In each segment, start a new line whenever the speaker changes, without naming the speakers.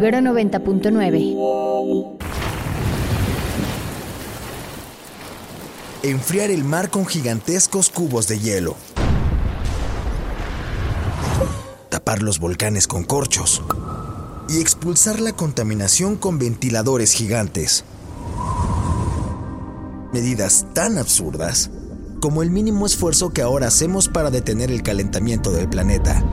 Ibero 90.9.
Enfriar el mar con gigantescos cubos de hielo. Tapar los volcanes con corchos. Y expulsar la contaminación con ventiladores gigantes. Medidas tan absurdas como el mínimo esfuerzo que ahora hacemos para detener el calentamiento del planeta.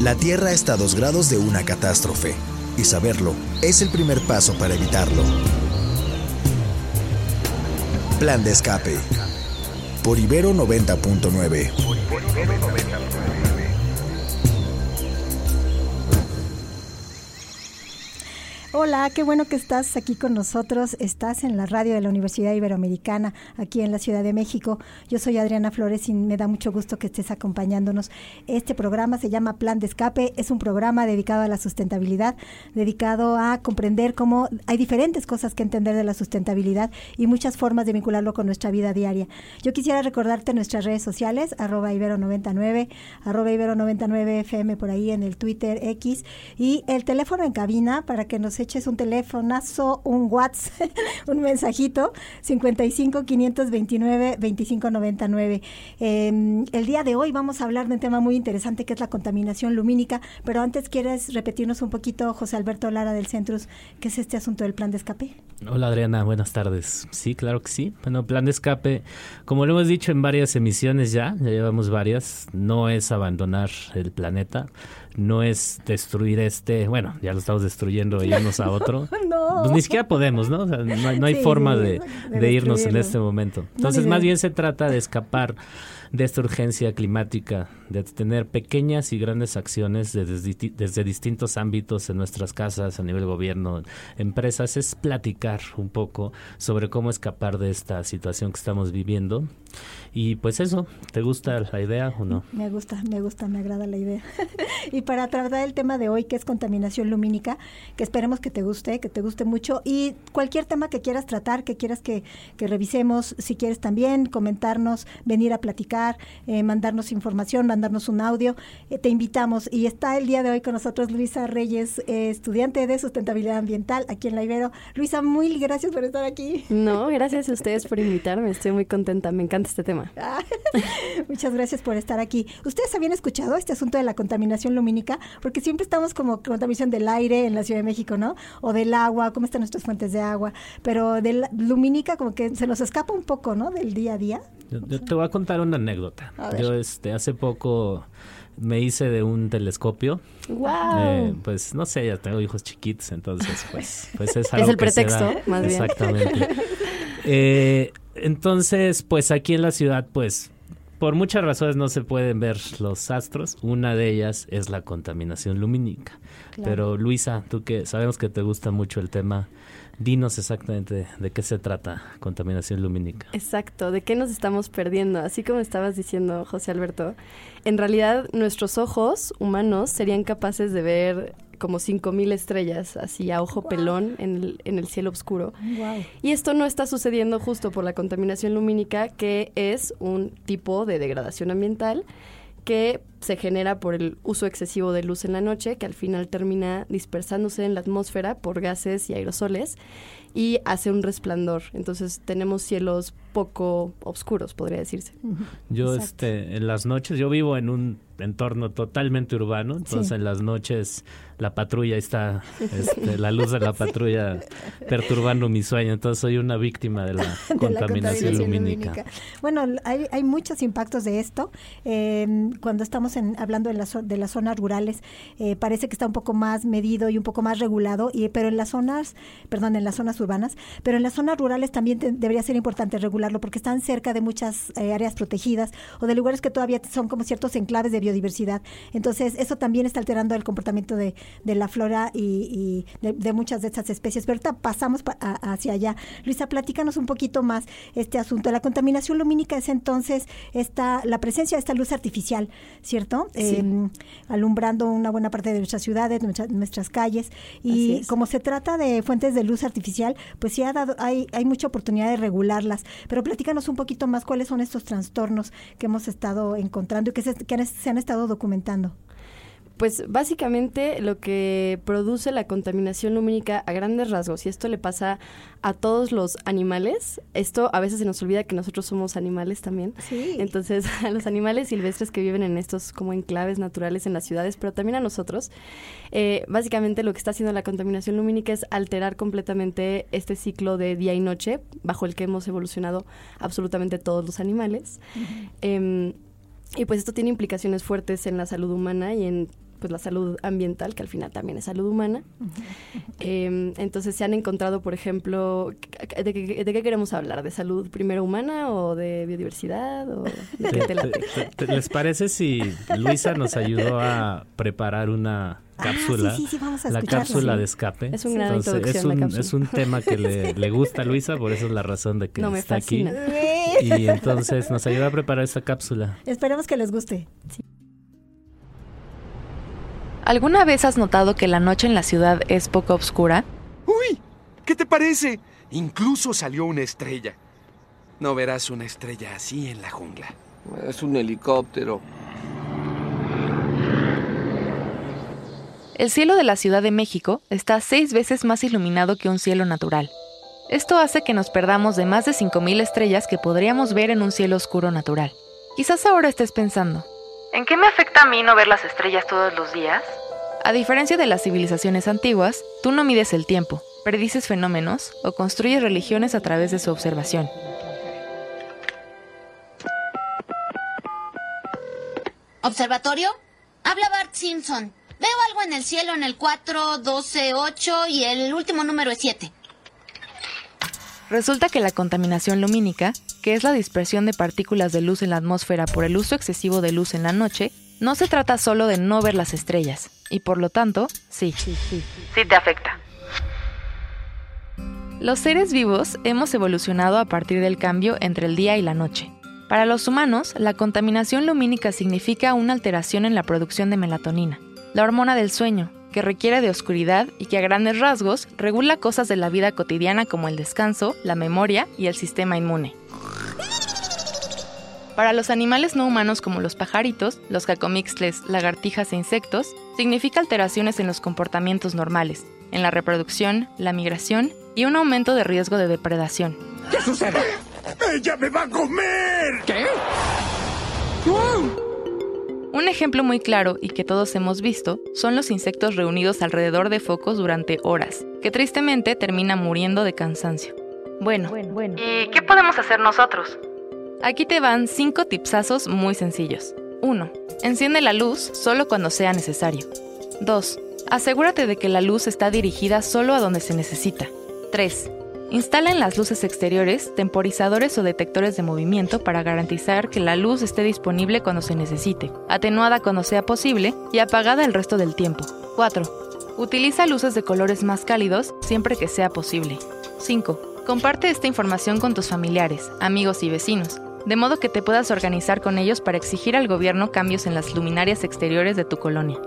La Tierra está a dos grados de una catástrofe, y saberlo es el primer paso para evitarlo. Plan de escape. Por Ibero 90.9.
Hola, qué bueno que estás aquí con nosotros. Estás en la radio de la Universidad Iberoamericana, aquí en la Ciudad de México. Yo soy Adriana Flores y me da mucho gusto que estés acompañándonos. Este programa se llama Plan de Escape. Es un programa dedicado a la sustentabilidad, dedicado a comprender cómo hay diferentes cosas que entender de la sustentabilidad y muchas formas de vincularlo con nuestra vida diaria. Yo quisiera recordarte nuestras redes sociales, arroba Ibero99, arroba Ibero99FM por ahí en el Twitter X y el teléfono en cabina para que nos eches un teléfonazo, un WhatsApp, un mensajito, 55 529 2599. Eh, el día de hoy vamos a hablar de un tema muy interesante que es la contaminación lumínica, pero antes quieres repetirnos un poquito, José Alberto Lara del Centrus, ¿qué es este asunto del plan de escape?
Hola Adriana, buenas tardes. Sí, claro que sí. Bueno, plan de escape, como lo hemos dicho en varias emisiones ya, ya llevamos varias, no es abandonar el planeta, no es destruir este, bueno, ya lo estamos destruyendo y irnos a otro.
no.
Pues ni siquiera podemos, ¿no? O sea, no, hay, no hay
Sí,
forma
de-
de,
de
de irnos en este momento. Entonces, más bien se trata de escapar de esta urgencia climática, de tener pequeñas y grandes acciones desde, desde distintos ámbitos en nuestras casas, a nivel gobierno, empresas, es platicar un poco sobre cómo escapar de esta situación que estamos viviendo. Y pues eso, ¿te gusta la idea o no?
Me gusta, me gusta, me agrada la idea. y para tratar el tema de hoy, que es contaminación lumínica, que esperemos que te guste, que te guste mucho, y cualquier tema que quieras tratar, que quieras que, que revisemos, si quieres también comentarnos, venir a platicar, eh, mandarnos información, mandarnos un audio, eh, te invitamos. Y está el día de hoy con nosotros Luisa Reyes, eh, estudiante de sustentabilidad ambiental aquí en la Ibero. Luisa, muy gracias por estar aquí.
No, gracias a ustedes por invitarme. Estoy muy contenta. Me encanta este tema.
Ah, Muchas gracias por estar aquí. ¿Ustedes habían escuchado este asunto de la contaminación lumínica? Porque siempre estamos como contaminación del aire en la Ciudad de México, ¿no? O del agua, cómo están nuestras fuentes de agua. Pero de la lumínica como que se nos escapa un poco, ¿no? Del día a día.
Yo, yo te voy a contar una anécdota. Yo este hace poco me hice de un telescopio.
¡Wow!
Eh, pues no sé, ya tengo hijos chiquitos, entonces pues, pues es algo
Es el pretexto,
da.
más bien.
Exactamente. Eh, entonces, pues aquí en la ciudad, pues por muchas razones no se pueden ver los astros. Una de ellas es la contaminación lumínica.
Claro.
Pero Luisa, tú que sabemos que te gusta mucho el tema, dinos exactamente de, de qué se trata contaminación lumínica.
Exacto, ¿de qué nos estamos perdiendo? Así como estabas diciendo, José Alberto, en realidad nuestros ojos humanos serían capaces de ver como 5.000 estrellas así a ojo pelón en el, en el cielo oscuro.
Wow.
Y esto no está sucediendo justo por la contaminación lumínica, que es un tipo de degradación ambiental que se genera por el uso excesivo de luz en la noche, que al final termina dispersándose en la atmósfera por gases y aerosoles y hace un resplandor. Entonces tenemos cielos poco oscuros, podría decirse.
Yo,
Exacto.
este, en las noches, yo vivo en un entorno totalmente urbano, entonces
Sí.
en las noches la patrulla está, este, la luz de la patrulla perturbando mi sueño, entonces soy una víctima de la
de la
contaminación lumínica.
Bueno, hay, hay muchos impactos de esto. Eh, cuando estamos hablando de, las zo- de las zonas rurales, eh, parece que está un poco más medido y un poco más regulado, y, pero en las zonas, perdón, en las zonas urbanas, pero en las zonas rurales también debería ser importante regularlo porque están cerca de muchas eh, áreas protegidas o de lugares que todavía son como ciertos enclaves de biodiversidad. Entonces, eso también está alterando el comportamiento de, de la flora y, de, muchas de estas especies. Pero ahorita pasamos hacia allá. Luisa, platícanos un poquito más este asunto. La contaminación lumínica es entonces esta, la presencia de esta luz artificial, ¿sí cierto? Em, alumbrando una buena parte de nuestras ciudades, nuestras, calles. Y como se trata de fuentes de luz artificial, pues sí ha dado, hay, hay mucha oportunidad de regularlas. Pero platícanos un poquito más cuáles son estos trastornos que hemos estado encontrando y que se, que se han estado documentando.
Pues básicamente lo que produce la contaminación lumínica a grandes rasgos, y esto le pasa a todos los animales, esto a veces se nos olvida que nosotros somos animales también.
Sí.
Entonces, a los animales silvestres que viven en estos como enclaves naturales en las ciudades, pero también a nosotros, eh, básicamente lo que está haciendo la contaminación lumínica es alterar completamente este ciclo de día y noche, bajo el que hemos evolucionado absolutamente todos los animales. Em, y pues esto tiene implicaciones fuertes en la salud humana y en pues la salud ambiental, que al final también es salud humana. Em, entonces se han encontrado, por ejemplo, ¿de qué, queremos hablar? ¿De salud primero humana o de biodiversidad? O
¿Les parece si Luisa nos ayudó a preparar una ah, cápsula, la cápsula de escape.
Es un gran Entonces,
es un, es un tema que le, gusta a Luisa, por eso es la razón de que está aquí. Y entonces nos ayuda a preparar esa cápsula.
Esperemos que les guste.
¿Alguna vez has notado que la noche en la ciudad es poco oscura?
¡Uy! ¿Qué te parece? Incluso salió una estrella. No verás una estrella así en la jungla.
Es un helicóptero.
El cielo de la Ciudad de México está seis veces más iluminado que un cielo natural. Esto hace que nos perdamos de más de 5.000 estrellas que podríamos ver en un cielo oscuro natural. Quizás ahora estés pensando, ¿En qué me afecta a mí no ver las estrellas todos los días? A diferencia de las civilizaciones antiguas, tú no mides el tiempo, predices fenómenos o construyes religiones a través de su observación.
¿Observatorio? Habla Bart Simpson. Veo algo en el cielo en el 4, 12, 8 y el último número es 7.
Resulta que la contaminación lumínica, que es la dispersión de partículas de luz en la atmósfera por el uso excesivo de luz en la noche, no se trata solo de no ver las estrellas, y por lo tanto, sí, sí, sí, sí te afecta. Los seres vivos hemos evolucionado a partir del cambio entre el día y la noche. Para los humanos, la contaminación lumínica significa una alteración en la producción de melatonina, la hormona del sueño, que requiere de oscuridad y que a grandes rasgos regula cosas de la vida cotidiana como el descanso, la memoria y el sistema inmune. Para los animales no humanos como los pajaritos, los cacomixles, lagartijas e insectos, significa alteraciones en los comportamientos normales, en la reproducción, la migración y un aumento de riesgo de depredación.
¿Qué sucede? ¡Ella me va a comer!
¿Qué?
Un ejemplo muy claro y que todos hemos visto son los insectos reunidos alrededor de focos durante horas, que tristemente terminan muriendo de cansancio. Bueno, ¿y qué podemos hacer nosotros? Aquí te van 5 tipsazos muy sencillos. 1. Enciende la luz solo cuando sea necesario. 2. Asegúrate de que la luz está dirigida solo a donde se necesita. 3. Instala en las luces exteriores temporizadores o detectores de movimiento para garantizar que la luz esté disponible cuando se necesite, atenuada cuando sea posible y apagada el resto del tiempo. 4. Utiliza luces de colores más cálidos siempre que sea posible. 5. Comparte esta información con tus familiares, amigos y vecinos, de modo que te puedas organizar con ellos para exigir al gobierno cambios en las luminarias exteriores de tu colonia.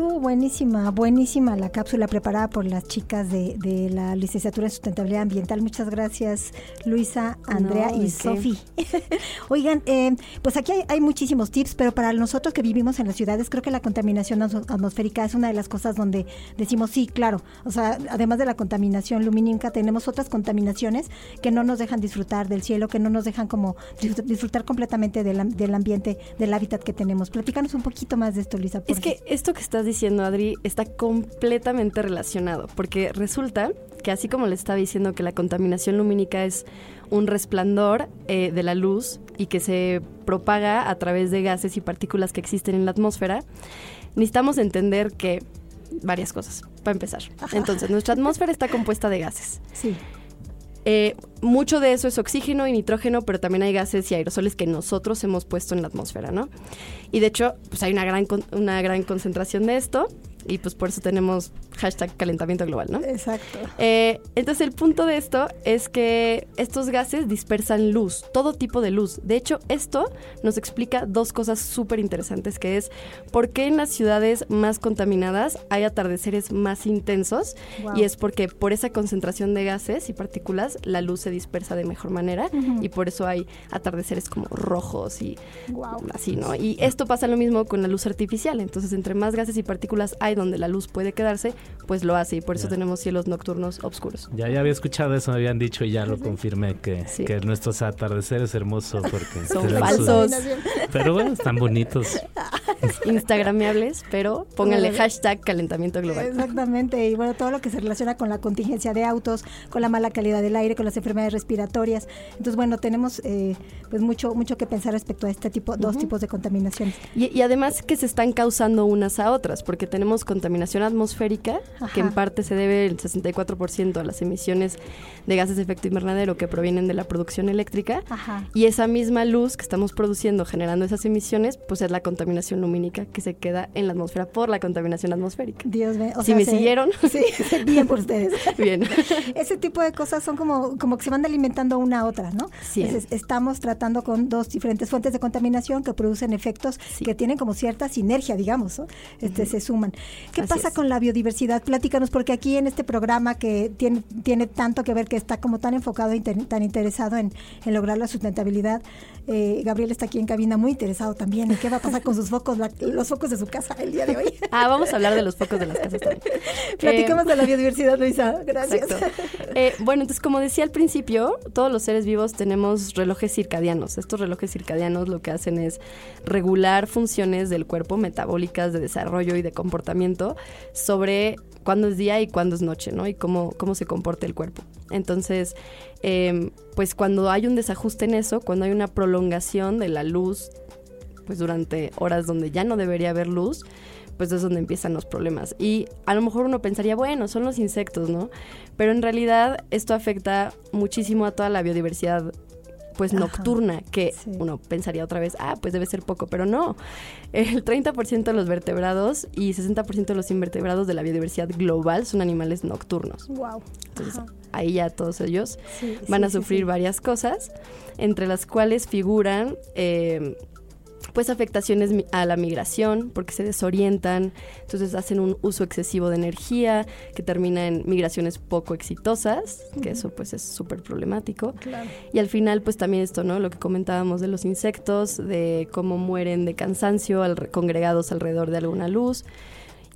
Buenísima, buenísima la cápsula preparada por las chicas de, la licenciatura en sustentabilidad ambiental. Muchas gracias, Luisa, Andrea y Sofi. Oigan, eh, pues aquí hay, muchísimos tips, pero para nosotros que vivimos en las ciudades, creo que la contaminación atmosférica es una de las cosas donde decimos sí, claro. O sea, además de la contaminación lumínica, tenemos otras contaminaciones que no nos dejan disfrutar del cielo, que no nos dejan como disfrutar completamente del, del ambiente, del hábitat que tenemos. Platícanos un poquito más de esto, Luisa.
Es que esto que estás diciendo, Adri, está completamente relacionado, porque resulta que así como le estaba diciendo que la contaminación lumínica es un resplandor eh, de la luz y que se propaga a través de gases y partículas que existen en la atmósfera, necesitamos entender que varias cosas, para empezar. Entonces, nuestra atmósfera está compuesta de gases.
Sí.
Eh, mucho de eso es oxígeno y nitrógeno, pero también hay gases y aerosoles que nosotros hemos puesto en la atmósfera, ¿no? Y de hecho, pues hay una gran, una gran concentración de esto Y pues por eso tenemos hashtag calentamiento global, ¿no?
Exacto.
Eh, entonces el punto de esto es que estos gases dispersan luz, todo tipo de luz. De hecho, esto nos explica dos cosas súper interesantes, que es por qué en las ciudades más contaminadas hay atardeceres más intensos.
Wow.
Y es porque por esa concentración de gases y partículas la luz se dispersa de mejor manera y por eso hay atardeceres como rojos y
Wow.
así, ¿no? Y esto pasa lo mismo con la luz artificial. Entonces, entre más gases y partículas hay donde la luz puede quedarse, pues lo hace y por eso
Ya.
tenemos cielos nocturnos oscuros.
Ya, ya había escuchado eso, me habían dicho y ya lo confirmé que,
Sí.
que nuestros atardeceres hermosos porque
Son falsos.
Pero bueno, están bonitos.
Instagramiables, pero pónganle hashtag calentamiento global.
Exactamente, y bueno, todo lo que se relaciona con la contingencia de autos, con la mala calidad del aire, con las enfermedades respiratorias. Entonces, bueno, tenemos eh, pues mucho mucho que pensar respecto a este tipo, dos
Ujú.
tipos de contaminaciones.
Y, y además que se están causando unas a otras, porque tenemos contaminación atmosférica,
Ajá.
que en parte se debe el 64% a las emisiones de gases de efecto invernadero que provienen de la producción eléctrica.
Ajá.
Y esa misma luz que estamos produciendo generando esas emisiones, pues es la contaminación lumínica que se queda en la atmósfera por la contaminación atmosférica.
Dios mío.
Si
sea,
me
se-
siguieron.
Sí, bien por ustedes.
Bien.
Ese tipo de cosas son como, como que se van alimentando una a otra, ¿no?
Sí.
Entonces, estamos tratando con dos diferentes fuentes de contaminación que producen efectos
Sí.
que tienen como cierta sinergia, digamos, ¿no? este, se suman. ¿Qué
Así
pasa
es.
con la biodiversidad? Platícanos, porque aquí en este programa que tiene, tiene tanto que ver, que está como tan enfocado, y tan tan interesado en, en lograr la sustentabilidad, eh, Gabriel está aquí en cabina muy interesado también. ¿Y qué va a pasar con sus focos, la- los focos de su casa el día de hoy?
Ah, vamos a hablar de los focos de las casas también.
Platicamos
Eh,
de la biodiversidad, Luisa. Gracias.
Eh, bueno, entonces como decía al principio, todos los seres vivos tenemos relojes circadianos. Estos relojes circadianos lo que hacen es regular funciones del cuerpo metabólicas, de desarrollo y de comportamiento sobre cuándo es día y cuándo es noche, ¿no? Y cómo, cómo se comporta el cuerpo. Entonces, eh, pues cuando hay un desajuste en eso, cuando hay una prolongación de la luz, pues durante horas donde ya no debería haber luz, pues es donde empiezan los problemas. Y a lo mejor uno pensaría, bueno, son los insectos, ¿no? Pero en realidad esto afecta muchísimo a toda la biodiversidad pues
Ajá,
nocturna, que
sí.
uno pensaría otra vez, ah, pues debe ser poco, pero no. El 30% de los vertebrados y 60% de los invertebrados de la biodiversidad global son animales nocturnos.
Wow.
Entonces, ahí ya todos ellos
Sí,
van
sí,
a sufrir varias cosas, entre las cuales figuran eh, pues afectaciones a la migración, porque se desorientan, entonces hacen un uso excesivo de energía, que termina en migraciones poco exitosas, que eso pues es súper problemático.
Claro.
Y al final, pues también esto, ¿no? Lo que comentábamos de los insectos, de cómo mueren de cansancio al- congregados alrededor de alguna luz.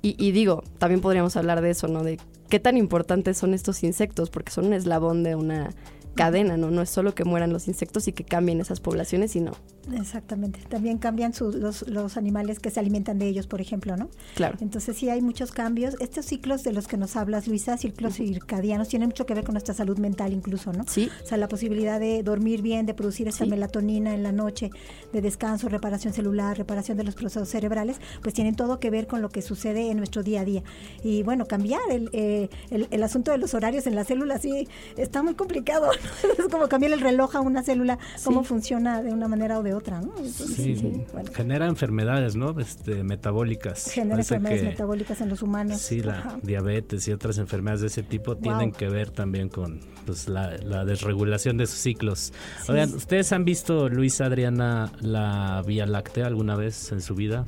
Y, y digo, también podríamos hablar de eso, ¿no? De qué tan importantes son estos insectos, porque son un eslabón de una cadena, ¿no? No es solo que mueran los insectos y que cambien esas poblaciones, sino,
Exactamente. También cambian sus- los, los animales que se alimentan de ellos, por ejemplo, ¿no?
claro.
Entonces sí hay muchos cambios. Estos ciclos de los que nos hablas, Luisa, ciclos circadianos, tienen mucho que ver con nuestra salud mental incluso, ¿no?
Sí,
O sea, la posibilidad de dormir bien, de producir esa
Sí.
melatonina en la noche, de descanso, reparación celular, reparación de los procesos cerebrales, pues tienen todo que ver con lo que sucede en nuestro día a día. Y bueno, cambiar el, eh, el, el asunto de los horarios en las células sí está muy complicado. es como cambiar el reloj a una célula, cómo
Sí.
funciona de una manera o de otra, ¿no? Entonces,
Sí,
bueno,
genera enfermedades, ¿no? Este, metabólicas.
genera
Parece
enfermedades
que-
metabólicas en los humanos.
Sí, la
Ajá.
diabetes y otras enfermedades de ese tipo tienen que ver también con pues, la, la desregulación de sus ciclos.
Sí.
Oigan, ¿ustedes han visto, Luisa, Adriana, la Vía Láctea alguna vez en su vida?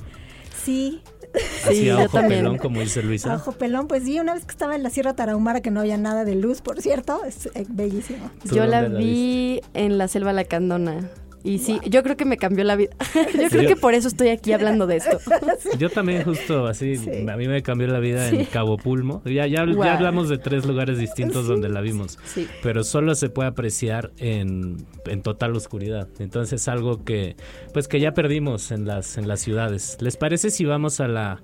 Sí,
Así
Sí,
a
yo
ojo
también.
pelón, como dice Luisa.
Ojo pelón, pues sí, una vez que estaba en la Sierra Tarahumara que no había nada de luz, por cierto, es eh, bellísimo.
¿Tú
yo la vi en la selva lacandona. Y sí, yo creo que me cambió la vida. yo creo
Yo-
que por eso estoy aquí hablando de esto.
Yo también justo así,
Sí.
a mí me cambió la vida en Cabo Pulmo. Ya, ya, ya hablamos de tres lugares distintos donde la vimos,
Sí.
pero solo se puede apreciar en, en total oscuridad. Entonces es algo que, pues que ya perdimos en las, en las ciudades. ¿Les parece si vamos a la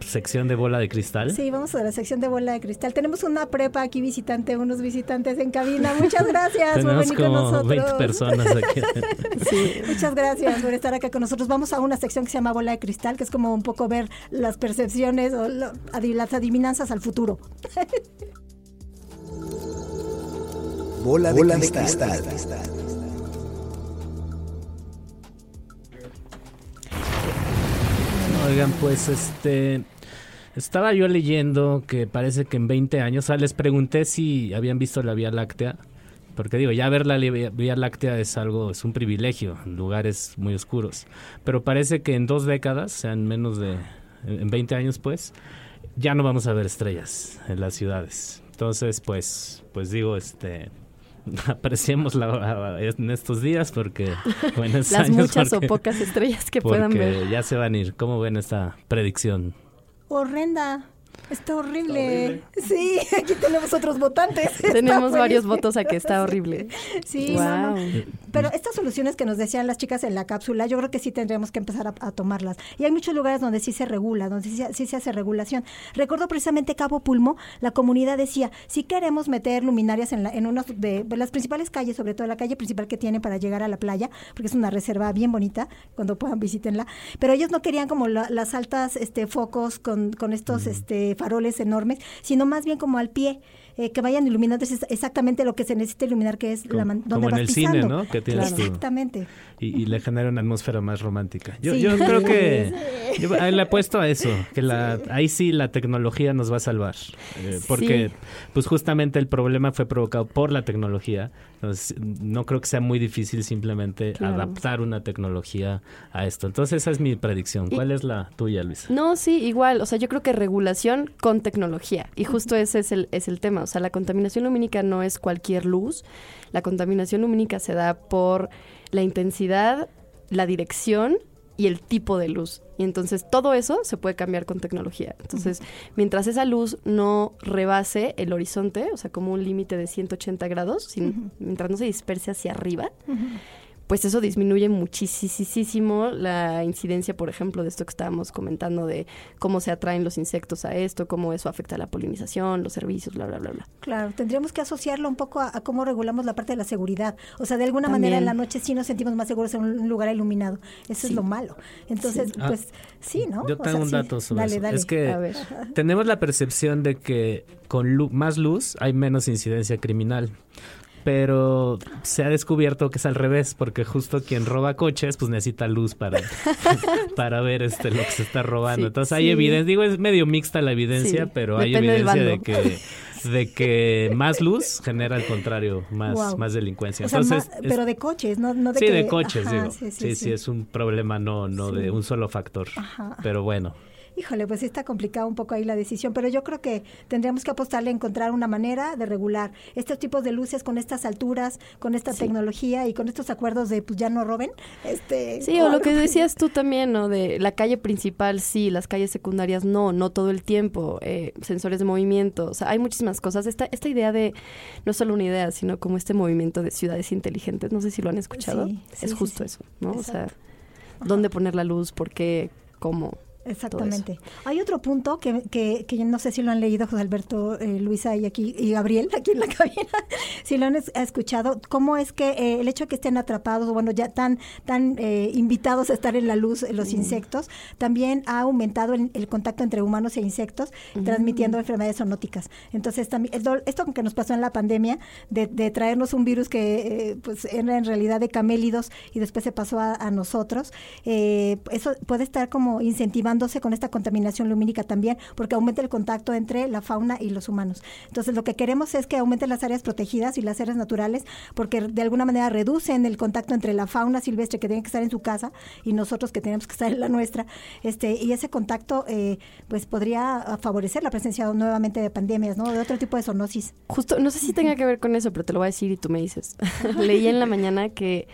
sección de bola de cristal?
Sí, vamos a la sección de bola de cristal. Tenemos una prepa aquí visitante, unos visitantes en cabina. Muchas gracias por venir con nosotros.
20 personas aquí.
Muchas gracias por estar acá con nosotros. Vamos a una sección que se llama bola de cristal, que es como un poco ver las percepciones o lo- las adivinanzas al futuro.
Bola de cristal.
Oigan, pues este Estaba yo leyendo que parece que en 20 años, o sea, les pregunté si habían visto la Vía Láctea, porque digo, ya ver la Vía, Láctea es algo, es un privilegio en lugares muy oscuros, pero parece que en dos décadas, o sea, en menos de, en 20 años pues, ya no vamos a ver estrellas en las ciudades. Entonces, pues, pues digo, este, apreciemos la, en estos días porque
las
años
muchas
porque-
o pocas estrellas que puedan ver.
ya se van a ir. ¿Cómo ven esta predicción?
Horrenda. Está horrible. Sí, aquí tenemos otros votantes. Está
Tenemos varios votos a que está horrible.
Sí, no, no.
Wow.
Pero estas soluciones que nos decían las chicas en la cápsula, yo creo que sí tendríamos que empezar a, a tomarlas. Y hay muchos lugares donde sí se regula, donde sí, se- sí se hace regulación. Recuerdo precisamente Cabo Pulmo, la comunidad decía, si queremos meter luminarias en, la, en unas de, de las principales calles, sobre todo la calle principal que tiene para llegar a la playa, porque es una reserva bien bonita, cuando puedan visítenla, pero ellos no querían como la- las altas este, focos con, con estos este, faroles enormes, sino más bien como al pie. eh, que vayan iluminando es exactamente lo que se necesita iluminar, que es la man-
como
donde
en el cine. ¿no? Que tienes tu-
Exactamente.
Y, y le genera una atmósfera más romántica. Yo,
Sí.
yo creo que yo le apuesto a eso, que la, ahí sí la tecnología nos va a salvar. eh, porque
Sí.
pues justamente el problema fue provocado por la tecnología. Entonces, no creo que sea muy difícil simplemente
Claro.
adaptar una tecnología a esto. Entonces esa es mi predicción.
Y-
¿Cuál es la tuya, Luisa?
No, sí, igual. O sea, yo creo que regulación con tecnología. Y justo ese es el, es el tema. O sea, la contaminación lumínica no es cualquier luz. La contaminación lumínica se da por la intensidad, la dirección y el tipo de luz. Y entonces todo eso se puede cambiar con tecnología. Entonces, mientras esa luz no rebase el horizonte, o sea, como un límite de 180 grados, sin- mientras no se disperse hacia arriba, pues eso disminuye muchísimo la incidencia, por ejemplo, de esto que estábamos comentando, de cómo se atraen los insectos a esto, cómo eso afecta a la polinización, los servicios, bla, bla, bla, bla.
Claro, tendríamos que asociarlo un poco a, a cómo regulamos la parte de la seguridad. O sea, de alguna
También.
manera en la noche sí nos sentimos más seguros en un lugar iluminado. Eso es
Sí.
lo malo. Entonces,
Sí. Ah,
pues sí, ¿no?
Yo
O
tengo
sea,
un
sí.
dato sobre
Dale,
eso.
dale.
Es que
A ver.
tenemos la percepción de que con lu- más luz hay menos incidencia criminal. Pero se ha descubierto que es al revés, porque justo quien roba coches, pues necesita luz para, para ver este lo que se está robando.
Sí,
Entonces hay
sí.
evidencia, digo, es medio mixta la evidencia,
Sí,
pero hay evidencia de que, de que más luz genera al contrario, más,
Wow.
más delincuencia.
O sea,
Entonces,
más- pero de coches, no, no de
sí,
que-
de coches,
Ajá,
digo.
sí,
Sí
sí,
sí, es un problema no, no de un solo factor.
Ajá.
Pero bueno.
Híjole, pues está complicado un poco ahí la decisión, pero yo creo que tendríamos que apostarle a encontrar una manera de regular estos tipos de luces con estas alturas, con esta tecnología y con estos acuerdos de pues ya no roben. Este,
Sí, o lo que decías tú también, ¿no? De la calle principal, sí, las calles secundarias, no, no todo el tiempo, eh, sensores de movimiento, o sea, hay muchísimas cosas. Esta, esta idea de, no es solo una idea, sino como este movimiento de ciudades inteligentes, no sé si lo han escuchado,
Sí, sí,
es justo eso, ¿no? O sea, dónde poner la luz, por qué, cómo.
Exactamente. Hay otro punto que, que, no sé si lo han leído José Alberto, eh, Luisa y aquí y Gabriel aquí en la cabina, si lo han es- escuchado, cómo es que eh, el hecho de que estén atrapados, o bueno, ya tan tan eh, invitados a estar en la luz eh, los insectos, también ha aumentado el, el contacto entre humanos e insectos, transmitiendo enfermedades zoonóticas. Entonces, también esto, esto que nos pasó en la pandemia de, de traernos un virus que eh, pues era en realidad de camélidos y después se pasó a, a nosotros, eh, eso puede estar como con esta contaminación lumínica también, porque aumenta el contacto entre la fauna y los humanos. Entonces, lo que queremos es que aumenten las áreas protegidas y las áreas naturales, porque de alguna manera reducen el contacto entre la fauna silvestre que tiene que estar en su casa y nosotros que tenemos que estar en la nuestra. Este, y ese contacto, eh, pues podría favorecer la presencia nuevamente de pandemias, ¿no? De otro tipo de zoonosis.
Justo, no sé si tenga que ver con eso, pero te lo voy a decir y tú me dices. Leí en la mañana que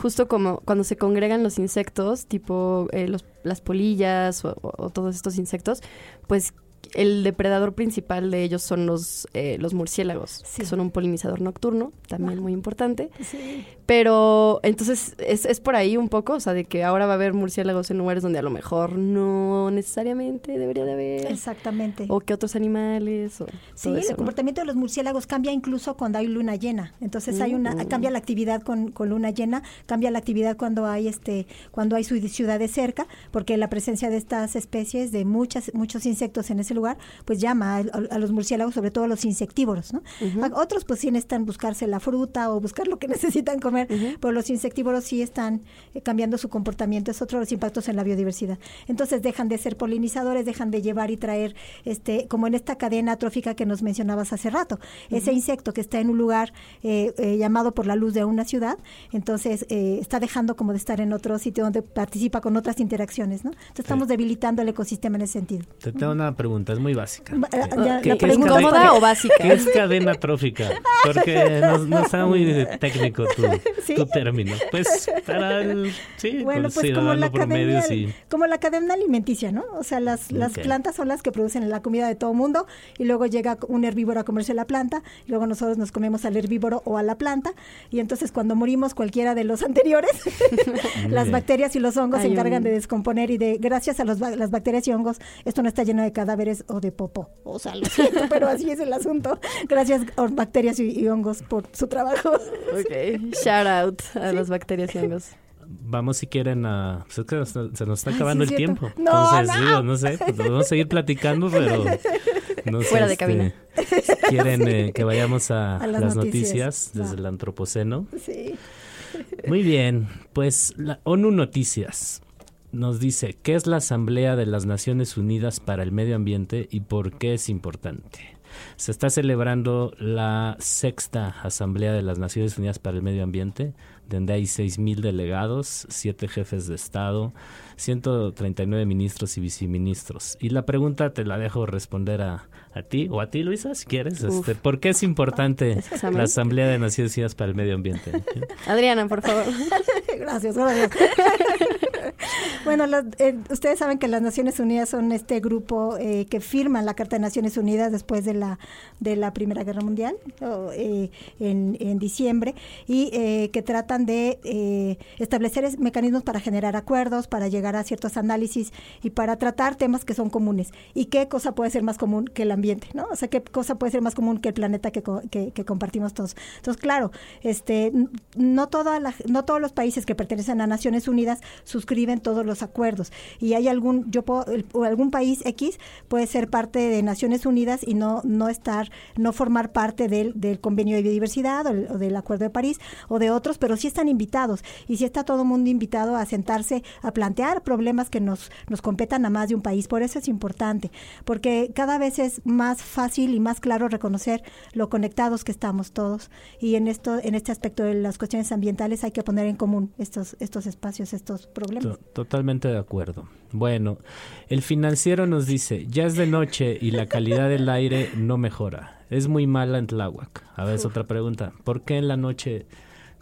justo como cuando se congregan los insectos, tipo eh, los, las polillas o, o- o todos estos insectos, pues el depredador principal de ellos son los, eh, los murciélagos,
Sí.
que son un polinizador nocturno, también
Wow.
muy importante.
Sí.
Pero entonces es, es por ahí un poco, o sea, de que ahora va a haber murciélagos en lugares donde a lo mejor no necesariamente debería de haber.
Exactamente.
O que otros animales. O
Sí, el comportamiento de los murciélagos cambia incluso cuando hay luna llena. Entonces hay una
Mm.
cambia la actividad con, con luna llena, cambia la actividad cuando hay este cuando hay ciudades cerca, porque la presencia de estas especies de muchas muchos insectos en ese ese lugar, pues llama a, los murciélagos, sobre todo a los insectívoros, ¿no? Otros pues sí necesitan buscarse la fruta o buscar lo que necesitan comer, pero los insectívoros sí están eh, cambiando su comportamiento, es otro de los impactos en la biodiversidad. Entonces dejan de ser polinizadores, dejan de llevar y traer, este, como en esta cadena trófica que nos mencionabas hace rato, ese insecto que está en un lugar eh, eh, llamado por la luz de una ciudad, entonces está dejando como de estar en otro sitio donde participa con otras interacciones, ¿no? Entonces estamos debilitando el ecosistema en ese sentido.
Te tengo una pregunta, es muy básica.
¿Qué, ¿Qué, ¿Incómoda o básica?
¿Qué es cadena trófica? Porque no, está muy técnico tu, tu término. Pues para el, sí,
bueno, pues, como, la cadena, como la cadena alimenticia, ¿no? O sea, las, las plantas son las que producen la comida de todo mundo y luego llega un herbívoro a comerse la planta y luego nosotros nos comemos al herbívoro o a la planta y entonces cuando morimos cualquiera de los anteriores, las bacterias y los hongos se encargan de descomponer y de, gracias a los, las bacterias y hongos, esto no está lleno de cadáveres o de popo. O sea, lo siento, pero así es el asunto. Gracias bacterias y, hongos por su trabajo.
Ok, shout out a las bacterias y hongos
vamos si quieren a... Pues es que se nos está acabando el tiempo. No, Entonces, no. no sé, pues vamos a seguir platicando, pero...
No Fuera de cabina.
Este, quieren eh, que vayamos a, las, noticias, desde el Antropoceno.
Sí.
Muy bien, pues la ONU Noticias nos dice, ¿qué es la Asamblea de las Naciones Unidas para el Medio Ambiente y por qué es importante? Se está celebrando la sexta Asamblea de las Naciones Unidas para el Medio Ambiente, donde hay 6.000 delegados, 7 jefes de Estado, 139 ministros y viceministros. Y la pregunta te la dejo responder a, a ti o a ti, Luisa, si quieres. Este, ¿Por qué es importante la Asamblea de Naciones Unidas para el Medio Ambiente?
Adriana, por favor.
gracias, gracias. bueno, eh, ustedes saben que las Naciones Unidas son este grupo eh, que firma la Carta de Naciones Unidas después de la, de la Primera Guerra Mundial, eh, en, en, diciembre, y que tratan de establecer mecanismos para generar acuerdos, para llegar a ciertos análisis y para tratar temas que son comunes. ¿Y qué cosa puede ser más común que el ambiente? ¿no? O sea, ¿qué cosa puede ser más común que el planeta que, que, compartimos todos? Entonces, claro, este, no, toda no todos los países que pertenecen a Naciones Unidas suscriben todos los acuerdos. Y hay algún, yo puedo, algún país X puede ser parte de Naciones Unidas y no, no estar, no formar parte del, del convenio de biodiversidad o, del Acuerdo de París o de otros, pero sí están invitados. Y sí está todo el mundo invitado a sentarse a plantear problemas que nos, nos competan a más de un país. Por eso es importante, porque cada vez es más fácil y más claro reconocer lo conectados que estamos todos. Y en esto, en este aspecto de las cuestiones ambientales hay que poner en común estos, estos espacios, estos problemas.
Totalmente de acuerdo. Bueno, el financiero nos dice, ya es de noche y la calidad del aire no mejora. Es muy mala en Tláhuac. A ver, es otra pregunta. ¿Por qué en la noche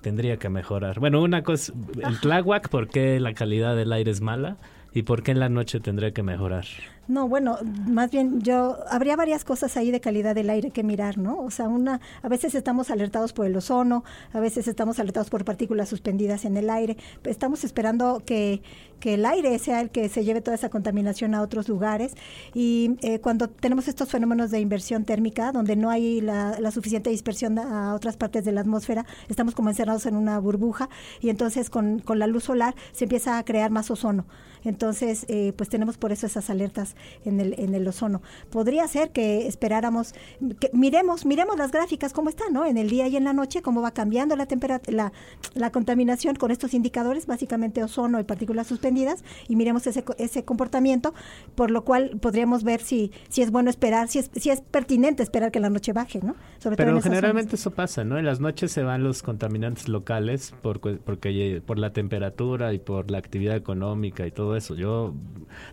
tendría que mejorar? Bueno, una cosa, en Tláhuac, ¿por qué la calidad del aire es mala? ¿Y por qué en la noche tendría que mejorar?
No, bueno, más bien yo habría varias cosas ahí de calidad del aire que mirar, ¿no? O sea, una a veces estamos alertados por el ozono, a veces estamos alertados por partículas suspendidas en el aire. Estamos esperando que, que el aire sea el que se lleve toda esa contaminación a otros lugares y eh, cuando tenemos estos fenómenos de inversión térmica donde no hay la, suficiente dispersión a otras partes de la atmósfera, estamos como encerrados en una burbuja y entonces con, con la luz solar se empieza a crear más ozono. Entonces, eh, pues tenemos por eso esas alertas en el, en el ozono. Podría ser que esperáramos, que miremos, miremos las gráficas cómo están, ¿no? En el día y en la noche, cómo va cambiando la temperatura, la, contaminación con estos indicadores, básicamente ozono y partículas suspendidas, y miremos ese, ese comportamiento, por lo cual podríamos ver si, si es bueno esperar, si es, si es pertinente esperar que la noche baje, ¿no?
Sobre Pero generalmente eso pasa, ¿no? En las noches se van los contaminantes locales por, porque, por la temperatura y por la actividad económica y todo eso. Yo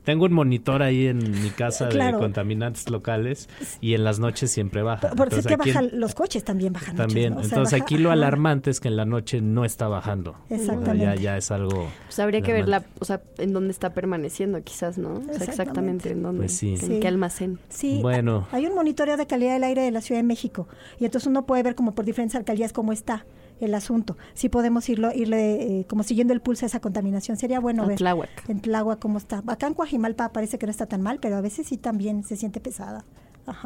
tengo un monitor ahí en mi casa de contaminantes locales y en las noches siempre baja.
Porque es que bajan, los coches también bajan.
También. Entonces aquí lo alarmante es que en la noche no está bajando.
Exactamente.
Ya, ya es algo.
Pues habría que ver la, o sea, en dónde está permaneciendo, quizás, ¿no? exactamente en dónde. Pues en qué almacén.
Sí. Bueno. Hay un monitoreo de calidad del aire de la Ciudad de México y entonces uno puede ver como por diferentes alcaldías cómo está el asunto. Si podemos irlo, irle eh, como siguiendo el pulso a esa contaminación. Sería bueno ver en Tláhuac cómo está. Acá en Coajimalpa parece que no está tan mal, pero a veces sí también se siente pesada.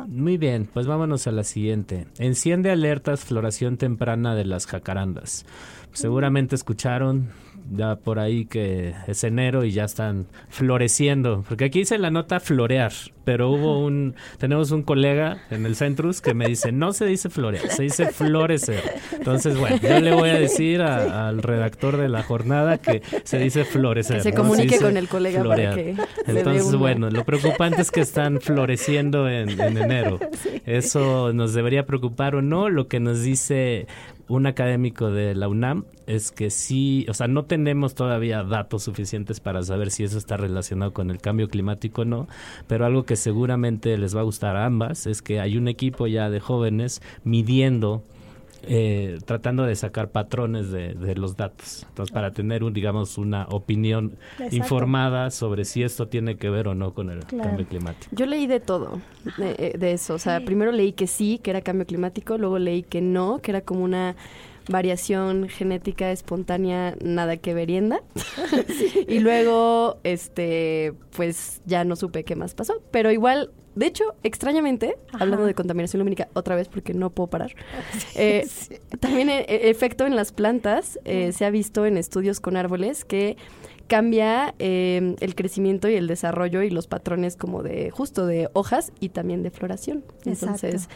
Muy bien, pues vámonos a la siguiente. Enciende alertas floración temprana de las jacarandas. Seguramente escucharon ya por ahí que es enero y ya están floreciendo. Porque aquí dice la nota florear, pero hubo un, tenemos un colega en el Centrus que me dice, no se dice florear, se dice florecer. Entonces, bueno, yo le voy a decir al redactor de la jornada que se dice florecer.
Que se comunique con el colega para que
Entonces, bueno, lo preocupante es que están floreciendo en, enero. Eso nos debería preocupar o no. Lo que nos dice un académico de la UNAM es que sí, o sea, no tenemos todavía datos suficientes para saber si eso está relacionado con el cambio climático o no, pero algo que seguramente les va a gustar a ambas es que hay un equipo ya de jóvenes midiendo eh, tratando de sacar patrones de, los datos. Entonces, para tener, un, digamos, una opinión informada sobre si esto tiene que ver o no con el cambio climático.
Yo leí de todo de, eh, de eso. O sea, primero leí que sí, que era cambio climático, luego leí que no, que era como una variación genética espontánea nada que verienda. y luego, este, pues ya no supe qué más pasó. Pero igual, de hecho, extrañamente, hablando de contaminación lumínica otra vez porque no puedo parar, eh, también el eh, efecto en las plantas eh, se ha visto en estudios con árboles que cambia el crecimiento y el desarrollo y los patrones como de justo de hojas y también de floración. Entonces,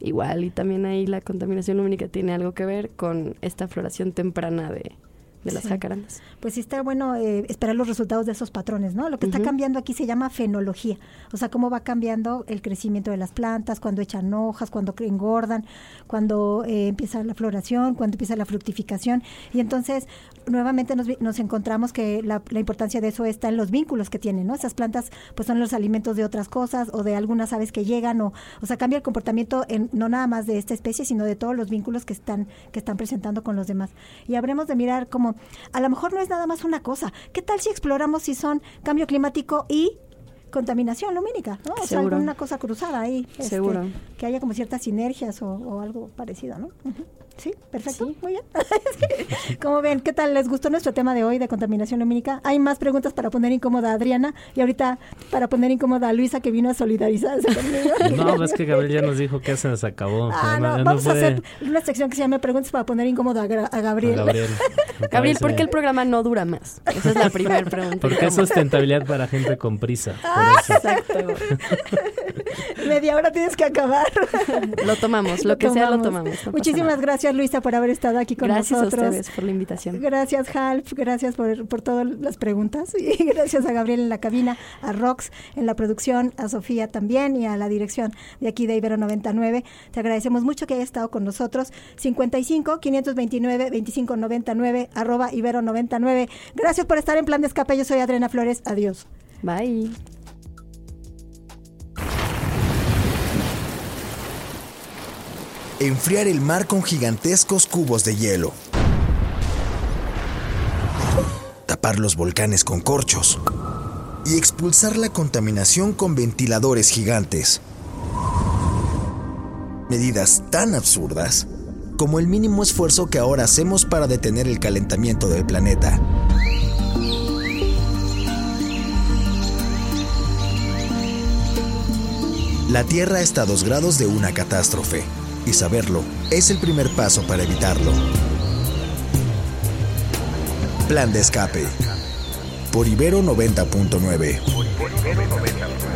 igual y también ahí la contaminación lumínica tiene algo que ver con esta floración temprana de, de las jacarandas.
Pues sí está bueno eh, esperar los resultados de esos patrones, ¿no? Lo que está cambiando aquí se llama fenología, o sea, cómo va cambiando el crecimiento de las plantas, cuando echan hojas, cuando engordan, cuando eh, empieza la floración, cuando empieza la fructificación. Y entonces, nuevamente nos, nos encontramos que la, importancia de eso está en los vínculos que tienen, ¿no? Esas plantas, pues son los alimentos de otras cosas o de algunas aves que llegan, o, o sea, cambia el comportamiento en, no nada más de esta especie, sino de todos los vínculos que están, que están presentando con los demás. Y habremos de mirar cómo a lo mejor no es nada más una cosa. ¿Qué tal si exploramos si son cambio climático y contaminación lumínica, ¿no? O sea, alguna cosa cruzada ahí. Este, Seguro. Que haya como ciertas sinergias o, algo parecido, ¿no? Sí, perfecto, muy bien. Como ven, ¿qué tal les gustó nuestro tema de hoy de contaminación lumínica? Hay más preguntas para poner incómoda a Adriana y ahorita para poner incómoda a Luisa que vino a solidarizarse conmigo.
No, es que Gabriel ya nos dijo que se nos acabó.
Ah, no, vamos a hacer una sección que se llama Preguntas para poner incómoda a, Gabriel.
Gabriel, ¿por qué el programa no dura más? Esa es la primera pregunta.
Porque es sustentabilidad para gente con prisa.
Ah, exacto. Media hora tienes que acabar.
Lo tomamos, lo, que sea lo tomamos.
Muchísimas gracias Luisa por haber estado aquí con nosotros.
Gracias a ustedes por la invitación.
Gracias Half, gracias por, por todas las preguntas y gracias a Gabriel en la cabina, a Rox en la producción, a Sofía también y a la dirección de aquí de Ibero 99. Te agradecemos mucho que hayas estado con nosotros. 55 529 2599 arroba Ibero 99. Gracias por estar en Plan de Escape. Yo soy Adriana Flores. Adiós.
Bye.
Enfriar el mar con gigantescos cubos de hielo, tapar los volcanes con corchos y expulsar la contaminación con ventiladores gigantes. Medidas tan absurdas como el mínimo esfuerzo que ahora hacemos para detener el calentamiento del planeta. La Tierra está a dos grados de una catástrofe y saberlo es el primer paso para evitarlo. Plan de escape. Por Ibero 90.9.